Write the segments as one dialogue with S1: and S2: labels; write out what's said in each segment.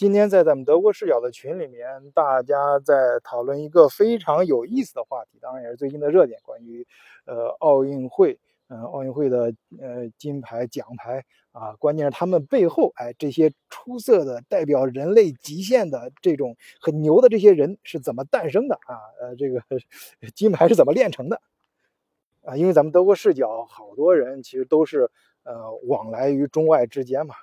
S1: 今天在咱们德国视角的群里面，大家在讨论一个非常有意思的话题，当然也是最近的热点，关于呃奥运会，嗯，奥运会的呃金牌奖牌啊，关键是他们背后，哎，这些出色的代表人类极限的这种很牛的这些人是怎么诞生的啊？呃，这个金牌是怎么炼成的啊？因为咱们德国视角，好多人其实都是呃往来于中外之间嘛。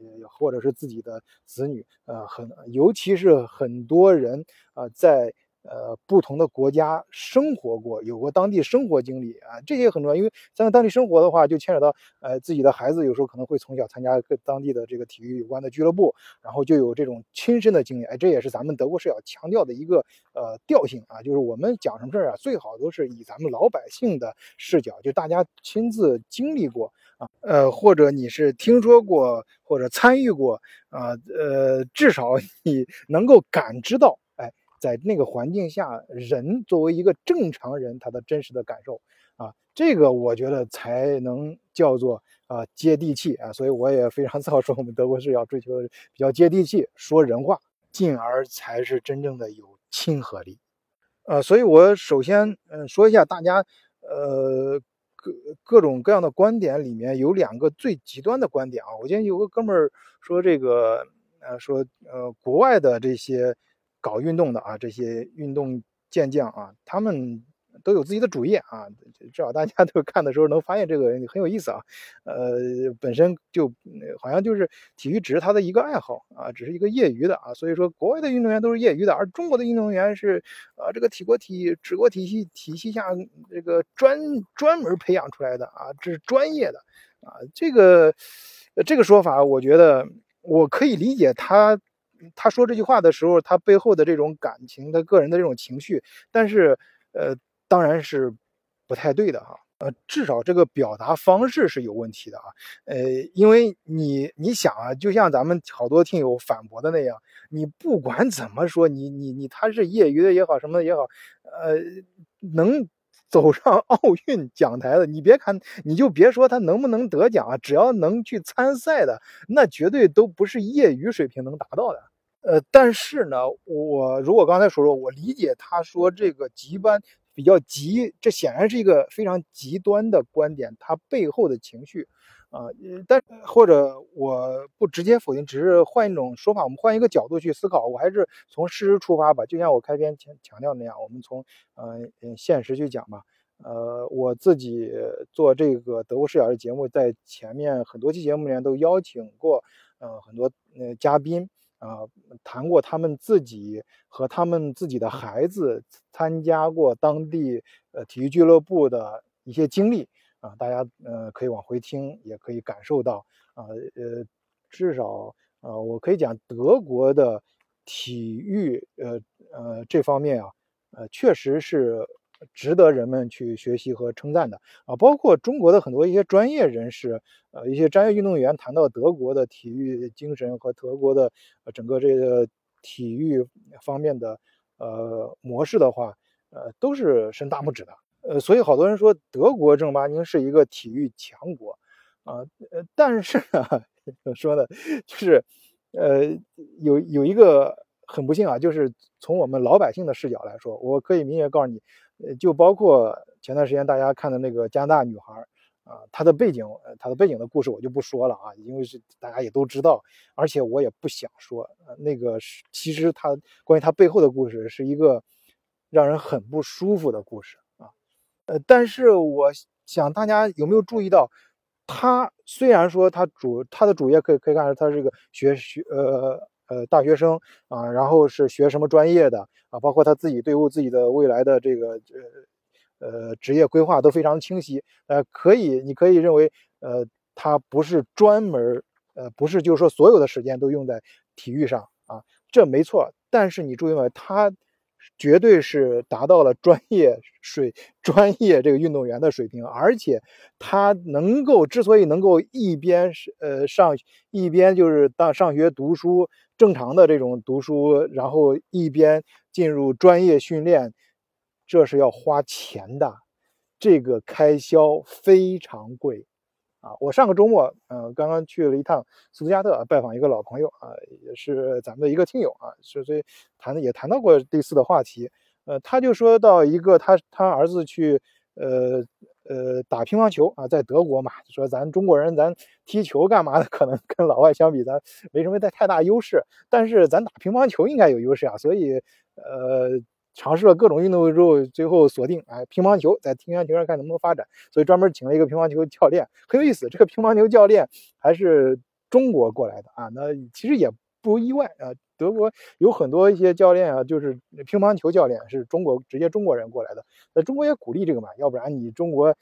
S1: 呃，或者是自己的子女，呃，很，尤其是很多人啊，在呃不同的国家生活过，有过当地生活经历啊，这些很重要。因为在当地生活的话，就牵扯到呃自己的孩子，有时候可能会从小参加跟当地的这个体育有关的俱乐部，然后就有这种亲身的经历。哎，这也是咱们德国是要强调的一个呃调性啊，就是我们讲什么事儿啊，最好都是以咱们老百姓的视角，就大家亲自经历过。呃，或者你是听说过，或者参与过，啊，呃，至少你能够感知到，哎，在那个环境下，人作为一个正常人，他的真实的感受，啊，这个我觉得才能叫做啊接地气啊，所以我也非常 自豪说，我们德国是要追求比较接地气，说人话，进而才是真正的有亲和力，呃，所以我首先嗯说一下大家，呃。各各种各样的观点里面有两个最极端的观点啊！我今天有个哥们儿说这个，呃，说呃，国外的这些搞运动的啊，这些运动健将啊，他们。都有自己的主业啊，至少大家都看的时候能发现这个很有意思啊。呃，本身就好像就是体育只是他的一个爱好啊，只是一个业余的啊。所以说，国外的运动员都是业余的，而中国的运动员是啊，这个体国体治国体系体系下这个专专门培养出来的啊，这是专业的啊。这个这个说法，我觉得我可以理解他他说这句话的时候，他背后的这种感情，他个人的这种情绪，但是呃。当然是不太对的哈，呃，至少这个表达方式是有问题的啊，呃，因为你你想啊，就像咱们好多听友反驳的那样，你不管怎么说，你你你他是业余的也好，什么也好，呃，能走上奥运讲台的，你别看，你就别说他能不能得奖啊，只要能去参赛的，那绝对都不是业余水平能达到的。呃，但是呢，我如果刚才说说，我理解他说这个级班。比较极，这显然是一个非常极端的观点，它背后的情绪，啊，但或者我不直接否定，只是换一种说法，我们换一个角度去思考，我还是从事实出发吧。就像我开篇强强调那样，我们从呃现实去讲吧。呃，我自己做这个德国视角的节目，在前面很多期节目里面都邀请过，呃，很多呃嘉宾。啊，谈过他们自己和他们自己的孩子参加过当地呃体育俱乐部的一些经历啊，大家呃可以往回听，也可以感受到啊呃，至少呃我可以讲德国的体育呃呃这方面啊呃确实是。值得人们去学习和称赞的啊，包括中国的很多一些专业人士，呃，一些专业运动员谈到德国的体育精神和德国的整个这个体育方面的呃模式的话，呃，都是伸大拇指的。呃，所以好多人说德国正儿八经是一个体育强国啊，呃，但是呢，说呢就是，呃，有有一个很不幸啊，就是从我们老百姓的视角来说，我可以明确告诉你。就包括前段时间大家看的那个加拿大女孩啊，她的背景，她的背景的故事我就不说了啊，因为是大家也都知道，而且我也不想说，那个是其实她关于她背后的故事是一个让人很不舒服的故事啊，呃，但是我想大家有没有注意到，她虽然说她主她的主业可以可以看出她是个学学呃。呃，大学生啊，然后是学什么专业的啊？包括他自己对自己的未来的这个呃呃职业规划都非常清晰。呃，可以，你可以认为，呃，他不是专门呃，不是就是说所有的时间都用在体育上啊，这没错。但是你注意到他。绝对是达到了专业水、专业这个运动员的水平，而且他能够之所以能够一边是呃上一边就是当上学读书正常的这种读书，然后一边进入专业训练，这是要花钱的，这个开销非常贵啊。我上个周末，呃，刚刚去了一趟斯图加特拜访一个老朋友啊，也是咱们的一个听友啊，所以谈也谈到过类似的话题。呃，他就说到一个他他儿子去呃呃打乒乓球啊，在德国嘛，说咱中国人咱踢球干嘛的，可能跟老外相比，咱没什么太太大优势，但是咱打乒乓球应该有优势啊，所以呃。尝试了各种运动之后，最后锁定哎乒乓球，在乒乓球上看能不能发展，所以专门请了一个乒乓球教练，很有意思。这个乒乓球教练还是中国过来的啊，那其实也不意外啊。德国有很多一些教练啊，就是乒乓球教练是中国直接中国人过来的，那中国也鼓励这个嘛，要不然你中国。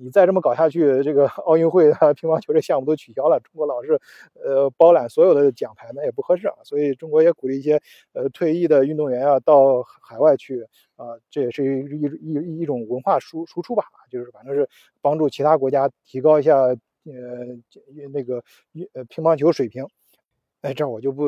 S1: 你再这么搞下去，这个 奥运会啊，乒乓球这项目都取消了。中国老是，呃，包揽所有的奖牌，那也不合适啊。所以中国也鼓励一些，呃，退役的运动员啊，到海外去啊，这也是一一一种文化输输出吧，就是反正是帮助其他国家提高一下，呃，那个呃乒乓球水平。哎，这我就不。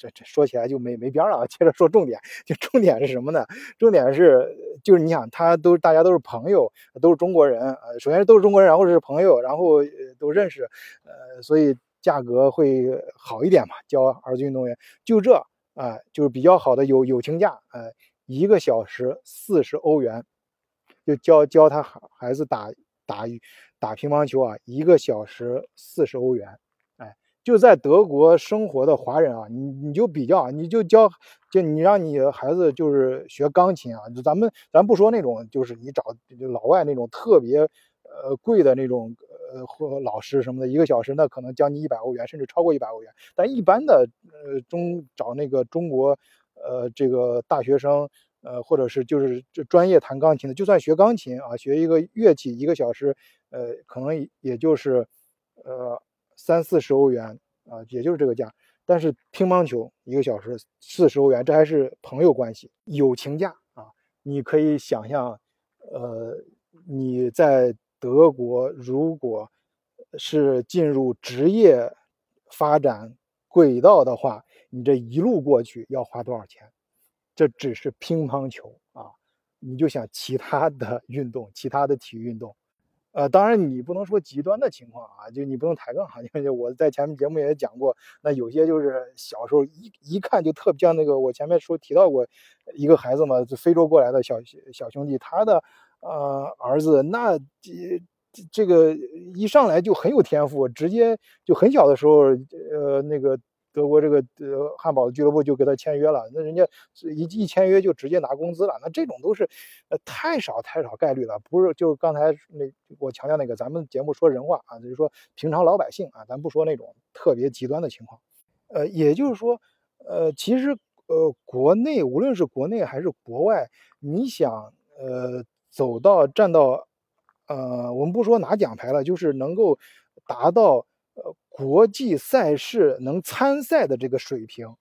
S1: 这这说起来就没没边了啊！接着说重点，就重点是什么呢？重点是就是你想，他都大家都是朋友，都是中国人，呃，首先都是中国人，然后是朋友，然后都认识，呃，所以价格会好一点嘛。教儿子运动员就这啊，就是比较好的友友情价，呃，一个小时四十欧元，就教教他孩孩子打打打乒乓球啊，一个小时四十欧元。就在德国生活的华人啊，你你就比较，你就教，就你让你孩子就是学钢琴啊，就咱们咱不说那种，就是你找老外那种特别呃贵的那种呃或老师什么的，一个小时那可能将近一百欧元，甚至超过一百欧元。但一般的呃中找那个中国呃这个大学生呃或者是就是这专业弹钢琴的，就算学钢琴啊，学一个乐器一个小时呃可能也就是呃。三四十欧元啊，也就是这个价。但是乒乓球一个小时四十欧元，这还是朋友关系、友情价啊！你可以想象，呃，你在德国如果是进入职业发展轨道的话，你这一路过去要花多少钱？这只是乒乓球啊！你就想其他的运动，其他的体育运动。呃，当然你不能说极端的情况啊，就你不能抬杠哈，因为我在前面节目也讲过，那有些就是小时候一一看就特别像那个，我前面说提到过一个孩子嘛，就非洲过来的小小兄弟，他的呃儿子那这这个一上来就很有天赋，直接就很小的时候，呃那个。德国这个呃汉堡的俱乐部就给他签约了，那人家一一签约就直接拿工资了，那这种都是呃太少太少概率了，不是就刚才那我强调那个，咱们节目说人话啊，就是说平常老百姓啊，咱不说那种特别极端的情况，呃，也就是说，呃，其实呃国内无论是国内还是国外，你想呃走到站到呃我们不说拿奖牌了，就是能够达到。国际赛事能参赛的这个水平，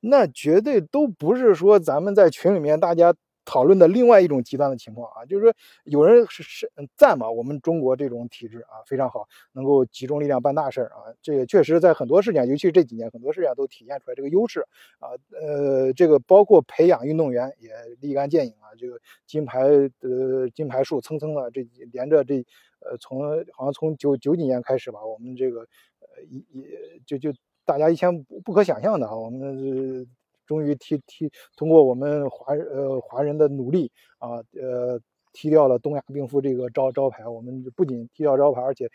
S1: 那绝对都不是说咱们在群里面大家讨论的另外一种极端的情况啊。就是说，有人是是赞嘛，我们中国这种体制啊非常好，能够集中力量办大事儿啊。这个确实在很多事情，尤其是这几年很多事情都体现出来这个优势啊。呃，这个包括培养运动员也立竿见影啊。这个金牌的金牌数蹭蹭的这连着这。呃，从好像从九九几年开始吧，我们这个呃一一就就大家以前不不可想象的啊，我们终于踢踢通过我们华呃华人的努力啊，呃踢掉了东亚病夫这个招招牌。我们不仅踢掉招牌，而且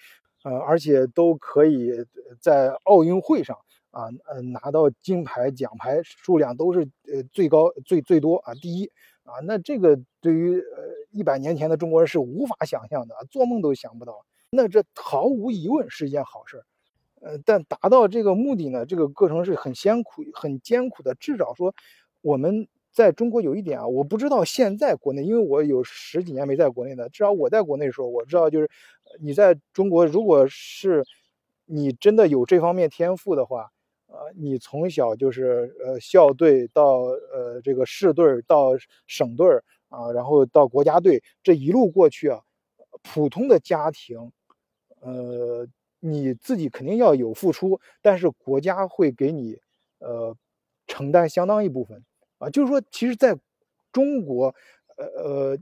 S1: 呃而且都可以在奥运会上啊呃拿到金牌奖牌数量都是呃最高最最多啊第一。啊，那这个对于呃一百年前的中国人是无法想象的，做梦都想不到。那这毫无疑问是一件好事儿，呃，但达到这个目的呢，这个过程是很艰苦、很艰苦的。至少说，我们在中国有一点啊，我不知道现在国内，因为我有十几年没在国内的，至少我在国内的时候，我知道就是你在中国，如果是你真的有这方面天赋的话。呃，你从小就是呃校队到呃这个市队到省队啊，然后到国家队，这一路过去啊，普通的家庭，呃，你自己肯定要有付出，但是国家会给你呃承担相当一部分。啊，就是说，其实在中国，呃呃，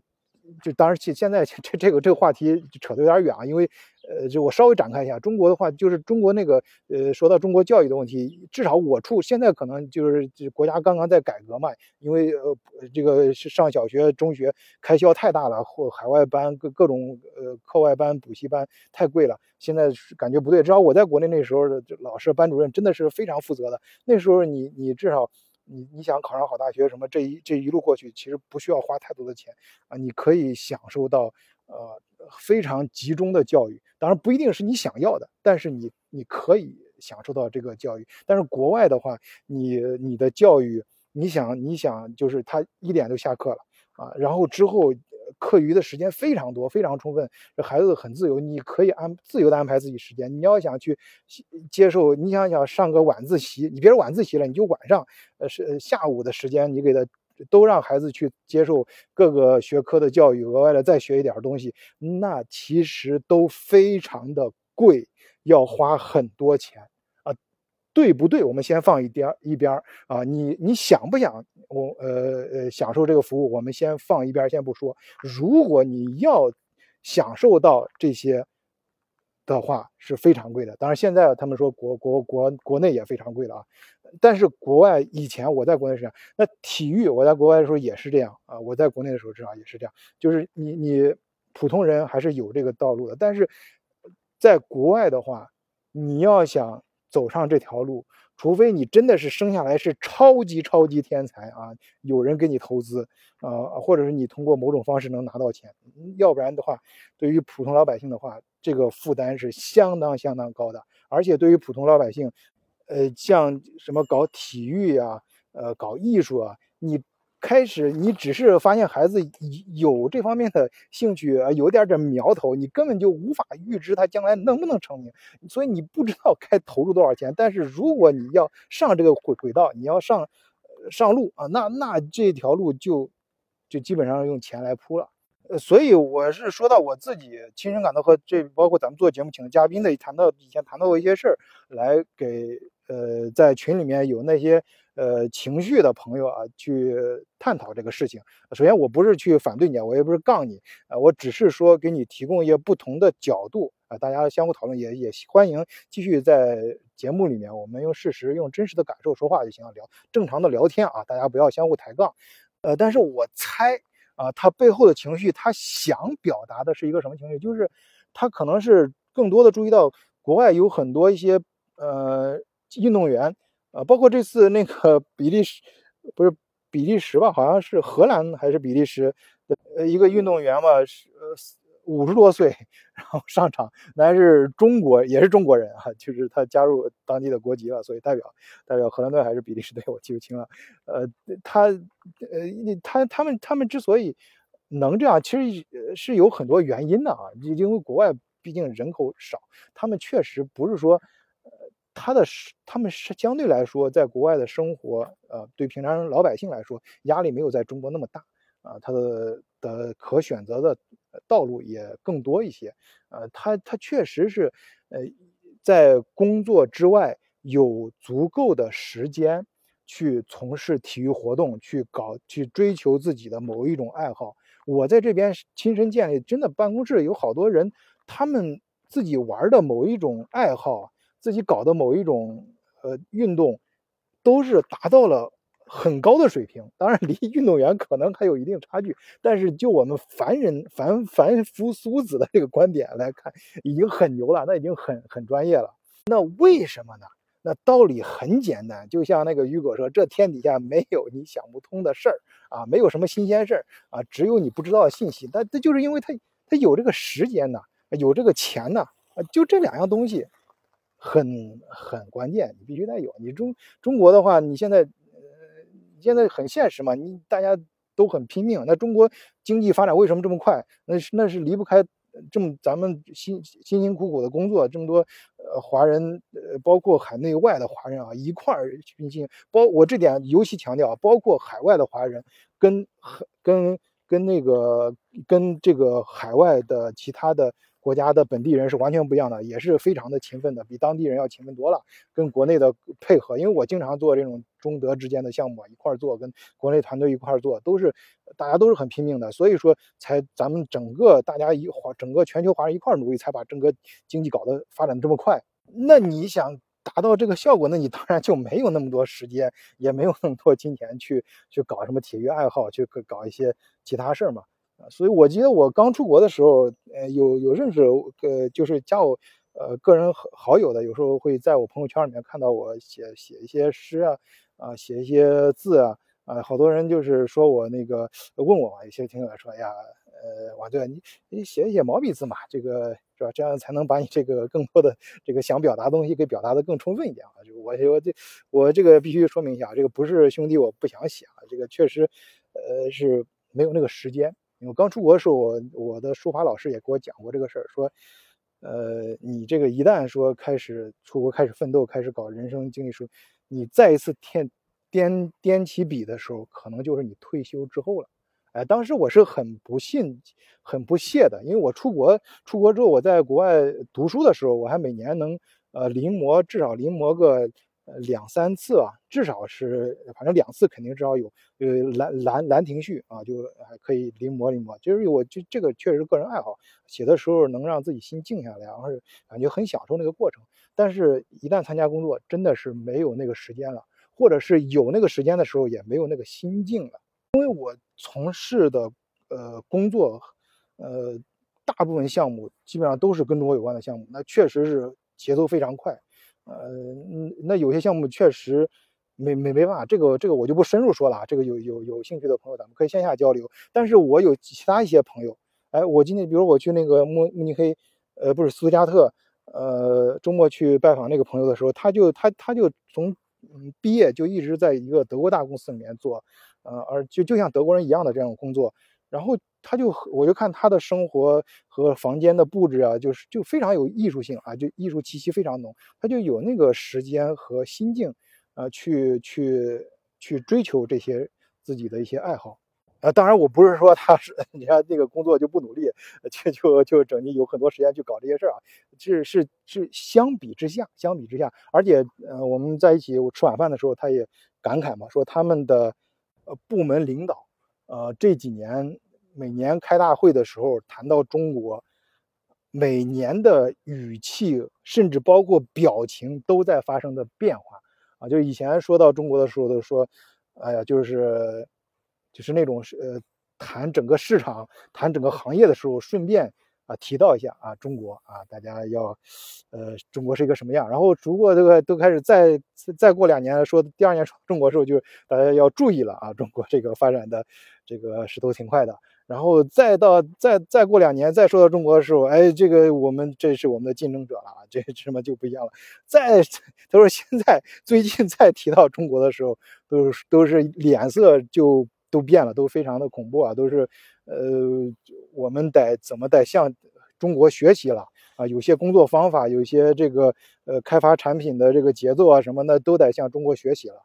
S1: 就当然现现在 这这个这个话题扯得有点远啊，因为呃，就我稍微展开一下，中国的话就是中国那个呃，说到中国教育的问题，至少我处现在可能就是就国家刚刚在改革嘛，因为呃这个上小学、中学开销太大了，或海外班各各种呃课外班、补习班太贵了，现在感觉不对。至少我在国内那时候的老师、班主任真的是非常负责的，那时候你你至少。你你想考上好大学什么这一这一路过去，其实不需要花太多的钱啊，你可以享受到呃非常集中的教育。当然不一定是你想要的，但是你你可以享受到这个教育。但是国外的话，你你的教育，你想你想就是他一点就下课了啊，然后之后。课余的时间非常多，非常充分，这孩子很自由，你可以安自由的安排自己时间。你要想去接受，你想想上个晚自习，你别说晚自习了，你就晚上，呃是下午的时间，你给他都让孩子去接受各个学科的教育，额外的再学一点东西，那其实都非常的贵，要花很多钱啊。对不对？我们先放一边一边啊，你你想不想我呃呃享受这个服务？我们先放一边先不说。如果你要享受到这些的话，是非常贵的。当然，现在他们说国国国国内也非常贵了啊。但是国外以前我在国内是这样，那体育我在国外的时候也是这样啊。我在国内的时候至少也是这样，就是你你普通人还是有这个道路的。但是在国外的话，你要想。走上这条路，除非你真的是生下来是超级超级天才啊，有人给你投资啊，或者是你通过某种方式能拿到钱，要不然的话，对于普通老百姓的话，这个负担是相当相当高的。而且对于普通老百姓，呃，像什么搞体育啊，呃，搞艺术啊，你。开始，你只是发现孩子有这方面的兴趣，有点这苗头，你根本就无法预知他将来能不能成名，所以你不知道该投入多少钱。但是如果你要上这个轨轨道，你要上上路啊，那那这条路就就基本上用钱来铺了。呃，所以我是说到我自己亲身感到和这包括咱们做节目请的嘉宾的谈到以前谈到过一些事儿，来给呃在群里面有那些。呃，情绪的朋友啊，去探讨这个事情。首先，我不是去反对你，我也不是杠你，啊，我只是说给你提供一些不同的角度啊，大家相互讨论，也也欢迎继续在节目里面，我们用事实、用真实的感受说话就行了，聊正常的聊天啊，大家不要相互抬杠。呃，但是我猜啊，他背后的情绪，他想表达的是一个什么情绪？就是他可能是更多的注意到国外有很多一些呃运动员。啊，包括这次那个 比利时，不是比利时吧？好像是荷兰还是比利时的呃一个运动员吧，是呃五十多岁，然后上场，那还是中国，也是中国人啊，就是他加入当地的国籍了，所以代表代表荷兰队还是比利时队，我记不清了。呃，他呃他他们他们之所以能这样，其实是有很多原因的啊，因为国外毕竟人口少，他们确实不是说。他的，他们是相对来说，在国外的生活，呃，对平常老百姓来说，压力没有在中国那么大，啊，他的的可选择的道路也更多一些，呃，他他确实是，呃，在工作之外有足够的时间去从事体育活动，去搞去追求自己的某一种爱好。我在这边亲身建立，真的办公室有好多人，他们自己玩的某一种爱好。自己搞的某一种呃运动，都是达到了很高的水平。当然，离 运动员可能还有一定差距，但是就我们凡人凡凡夫俗子的这个观点来看，已经很牛了，那已经很很专业了。那为什么呢？那道理很简单，就像那个雨果说：“这天底下没有你想不通的事儿啊，没有什么新鲜事儿啊，只有你不知道的信息。”但这就是因为他他有这个时间呐，有这个钱呐，就这两样东西。很很关键，你必须得有。你中中国的话，你现在呃现在很现实嘛，你大家都很拼命。那中国经济发展为什么这么快？那是那是离不开这么咱们辛辛辛苦苦的工作，这么多呃华人呃包括海内外的华人啊一块儿拼劲。包我这点尤其强调，包括海外的华人跟跟跟那个跟这个海外的其他的国家的本地人是完全不一样的，也是非常的勤奋的，比当地人要勤奋多了。跟国内的配合，因为我经常做这种中德之间的项目，一块做，跟国内团队一块做，都是大家都是很拼命的，所以说才咱们整个大家一华整个全球华人一块努力，才把整个经济搞得发展这么快。那你想？达到这个效果，那你当然就没有那么多时间，也没有那么多金钱去去搞什么体育爱好，去搞一些其他事儿嘛。所以我记得我刚出国的时候，呃，有有认识，呃，就是加我呃个人好友的，有时候会在我朋友圈里面看到我写写一些诗啊，啊，写一些字啊，啊，好多人就是说我那个问我嘛，有些听友说，哎呀。呃，哇，对你，你写一写毛笔字嘛，这个是吧？这样才能把你这个更多的这个想表达的东西给表达的更充分一点啊。就我我这我这个必须说明一下，这个不是兄弟我不想写啊，这个确实，呃，是没有那个时间。我刚出国的时候，我我的书法老师也给我讲过这个事儿，说，呃，你这个一旦说开始出国开始奋斗，开始搞人生经历书，你再一次添掂掂起笔的时候，可能就是你退休之后了。哎，当时我是很不信、很不屑的，因为我出国出国之后，我在国外读书的时候，我还每年能呃临摹至少临摹个两三次啊，至少是反正两次肯定至少有。呃，《兰兰兰亭序》啊，就还可以临摹临摹。就是我就这个确实个人爱好，写的时候能让自己心静下来，然后感觉很享受那个过程。但是，一旦参加工作，真的是没有那个时间了，或者是有那个时间的时候，也没有那个心境了。因为我从事的呃工作，呃大部分项目基本上都是跟中国有关的项目，那确实是节奏非常快，呃，那有些项目确实没没没办法，这个这个我就不深入说了，这个有有有兴趣的朋友咱们可以线下交流。但是我有其他一些朋友，哎，我今天比如我去那个慕慕尼黑，呃，不是斯图加特，呃，周末去拜访那个朋友的时候，他就他他就从嗯毕业就一直在一个德国大公司里面做。呃，而就就像德国人一样的这样工作，然后他就我就看他的生活和房间的布置啊，就是就非常有艺术性啊，就艺术气息非常浓，他就有那个时间和心境，呃，去去去追求这些自己的一些爱好，啊，当然我不是说他是你看那个工作就不努力，就就就整天有很多时间去搞这些事儿啊，是是是相比之下，相比之下，而且呃我们在一起我吃晚饭的时候，他也感慨嘛，说他们的呃。部门领导，呃，这几年每年开大会的时候谈到中国，每年的语气甚至包括表情都在发生的变化啊！就以前说到中国的时候都说，哎呀，就是就是那种是呃谈整个市场、谈整个行业的时候，顺便。啊，提到一下啊，中国啊，大家要，呃，中国是一个什么样？然后如果这个都开始再再过两年说第二年中国的时候，就大家要注意了啊，中国这个发展的这个势头挺快的。然后再到再再过两年再说到中国的时候，哎，这个我们这是我们的竞争者了啊，这什么就不一样了。再他说现在最近再提到中国的时候，都是都是脸色就都变了，都非常的恐怖啊，都是。呃，我们得怎么得向中国学习了啊？有些工作方法，有些这个呃开发产品的这个节奏啊什么的，都得向中国学习了。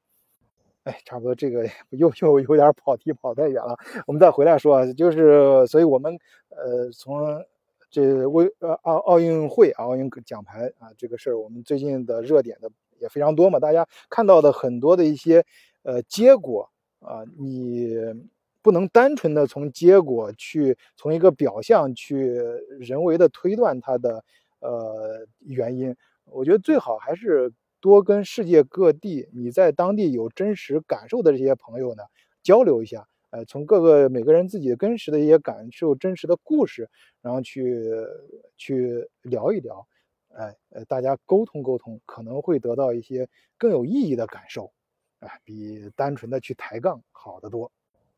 S1: 哎，差不多这个 又又有点跑题跑太远了，我们再回来说啊，就是所以我们呃从这为呃奥奥运会奥运奖牌啊这个事儿，我们最近的热点的也非常多嘛，大家看到的很多的一些呃结果啊，你。不能单纯的从结果去从一个表象去人为的推断它的呃原因，我觉得最好还是多跟世界各地你在当地有真实感受的这些朋友呢交流一下，呃，从各个每个人自己真实的一些感受、真实的故事，然后去去聊一聊，哎呃，大家沟通沟通，可能会得到一些更有意义的感受，哎，比单纯的去抬杠好得多。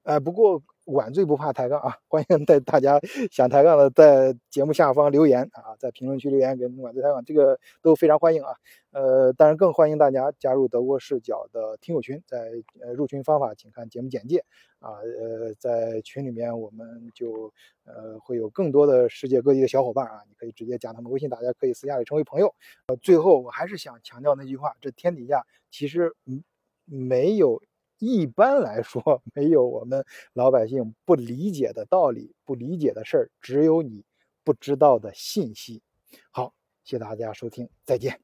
S1: 哎，不过晚醉不怕抬杠啊！欢迎带大家想抬杠的在节目下方留言啊，在评论区留言给晚醉抬杠，这个都非常欢迎啊。呃，当然更欢迎大家加入德国视角的听友群，在呃入群方法请看节目简介啊。呃，在群里面我们就呃会有更多的世界各地的小伙伴啊，你可以直接加他们微信，大家可以私下里成为朋友。呃，最后我还是想强调那句话，这天底下其实嗯没有。一般来说，没有我们老百姓不理解的道理、不理解的事儿，只有你不知道的信息。好，谢谢大家收听，再见。